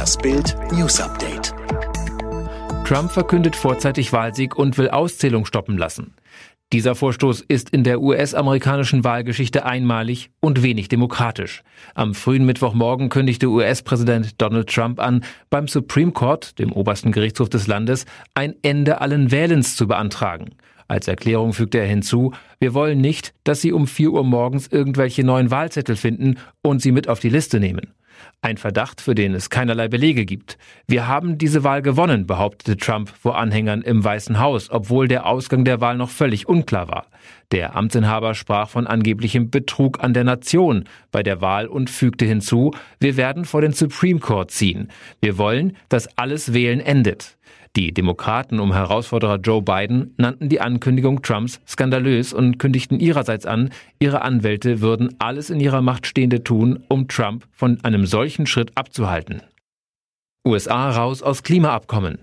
Das Bild News Update. Trump verkündet vorzeitig Wahlsieg und will Auszählung stoppen lassen. Dieser Vorstoß ist in der US-amerikanischen Wahlgeschichte einmalig und wenig demokratisch. Am frühen Mittwochmorgen kündigte US-Präsident Donald Trump an, beim Supreme Court, dem obersten Gerichtshof des Landes, ein Ende allen Wählens zu beantragen. Als Erklärung fügte er hinzu, wir wollen nicht, dass Sie um 4 Uhr morgens irgendwelche neuen Wahlzettel finden und sie mit auf die Liste nehmen. Ein Verdacht, für den es keinerlei Belege gibt. Wir haben diese Wahl gewonnen, behauptete Trump vor Anhängern im Weißen Haus, obwohl der Ausgang der Wahl noch völlig unklar war. Der Amtsinhaber sprach von angeblichem Betrug an der Nation bei der Wahl und fügte hinzu, wir werden vor den Supreme Court ziehen. Wir wollen, dass alles Wählen endet. Die Demokraten um Herausforderer Joe Biden nannten die Ankündigung Trumps skandalös und kündigten ihrerseits an, ihre Anwälte würden alles in ihrer Macht Stehende tun, um Trump von einem solchen Schritt abzuhalten. USA raus aus Klimaabkommen.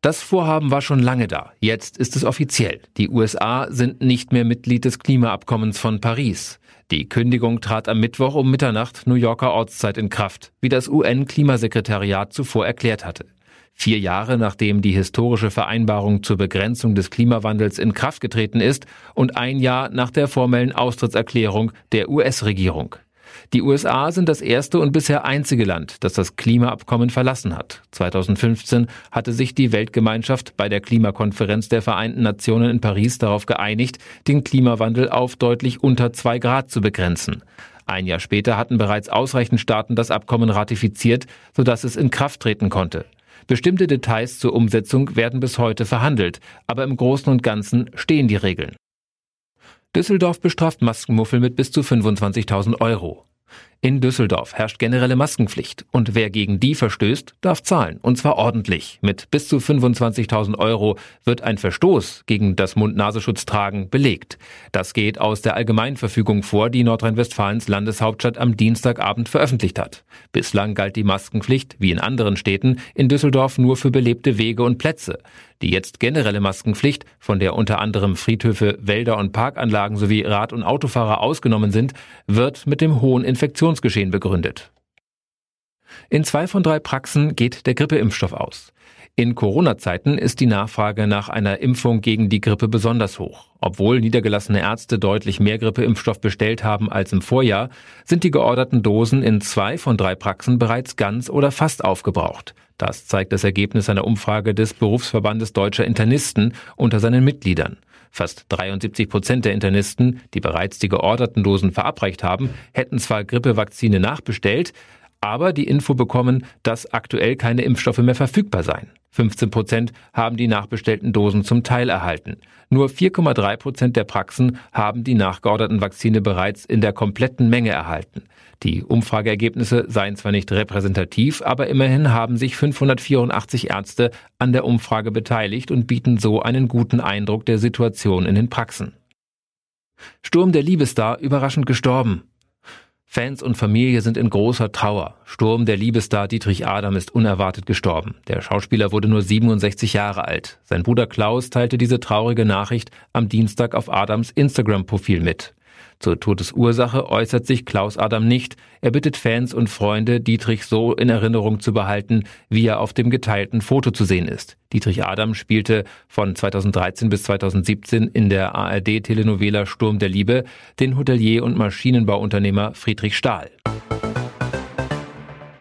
Das Vorhaben war schon lange da. Jetzt ist es offiziell. Die USA sind nicht mehr Mitglied des Klimaabkommens von Paris. Die Kündigung trat am Mittwoch um Mitternacht New Yorker Ortszeit in Kraft, wie das UN-Klimasekretariat zuvor erklärt hatte. Vier Jahre nachdem die historische Vereinbarung zur Begrenzung des Klimawandels in Kraft getreten ist und ein Jahr nach der formellen Austrittserklärung der US-Regierung. Die USA sind das erste und bisher einzige Land, das das Klimaabkommen verlassen hat. 2015 hatte sich die Weltgemeinschaft bei der Klimakonferenz der Vereinten Nationen in Paris darauf geeinigt, den Klimawandel auf deutlich unter zwei Grad zu begrenzen. Ein Jahr später hatten bereits ausreichend Staaten das Abkommen ratifiziert, sodass es in Kraft treten konnte. Bestimmte Details zur Umsetzung werden bis heute verhandelt, aber im Großen und Ganzen stehen die Regeln. Düsseldorf bestraft Maskenmuffel mit bis zu 25.000 Euro. In Düsseldorf herrscht generelle Maskenpflicht und wer gegen die verstößt, darf zahlen und zwar ordentlich. Mit bis zu 25.000 Euro wird ein Verstoß gegen das Mund-Nasenschutz-Tragen belegt. Das geht aus der Allgemeinverfügung vor, die Nordrhein-Westfalens Landeshauptstadt am Dienstagabend veröffentlicht hat. Bislang galt die Maskenpflicht, wie in anderen Städten, in Düsseldorf nur für belebte Wege und Plätze. Die jetzt generelle Maskenpflicht, von der unter anderem Friedhöfe, Wälder und Parkanlagen sowie Rad- und Autofahrer ausgenommen sind, wird mit dem hohen Infektions Infektionsgeschehen begründet. In zwei von drei Praxen geht der Grippeimpfstoff aus. In Corona-Zeiten ist die Nachfrage nach einer Impfung gegen die Grippe besonders hoch. Obwohl niedergelassene Ärzte deutlich mehr Grippeimpfstoff bestellt haben als im Vorjahr, sind die georderten Dosen in zwei von drei Praxen bereits ganz oder fast aufgebraucht. Das zeigt das Ergebnis einer Umfrage des Berufsverbandes deutscher Internisten unter seinen Mitgliedern. Fast 73 Prozent der Internisten, die bereits die georderten Dosen verabreicht haben, hätten zwar Grippevakzine nachbestellt, aber die Info bekommen, dass aktuell keine Impfstoffe mehr verfügbar seien. 15 Prozent haben die nachbestellten Dosen zum Teil erhalten. Nur 4,3 Prozent der Praxen haben die nachgeorderten Vakzine bereits in der kompletten Menge erhalten. Die Umfrageergebnisse seien zwar nicht repräsentativ, aber immerhin haben sich 584 Ärzte an der Umfrage beteiligt und bieten so einen guten Eindruck der Situation in den Praxen. Sturm der Liebestar überraschend gestorben. Fans und Familie sind in großer Trauer. Sturm der Liebestar Dietrich Adam ist unerwartet gestorben. Der Schauspieler wurde nur 67 Jahre alt. Sein Bruder Klaus teilte diese traurige Nachricht am Dienstag auf Adams Instagram-Profil mit. Zur Todesursache äußert sich Klaus Adam nicht. Er bittet Fans und Freunde, Dietrich so in Erinnerung zu behalten, wie er auf dem geteilten Foto zu sehen ist. Dietrich Adam spielte von 2013 bis 2017 in der ARD-Telenovela Sturm der Liebe den Hotelier und Maschinenbauunternehmer Friedrich Stahl.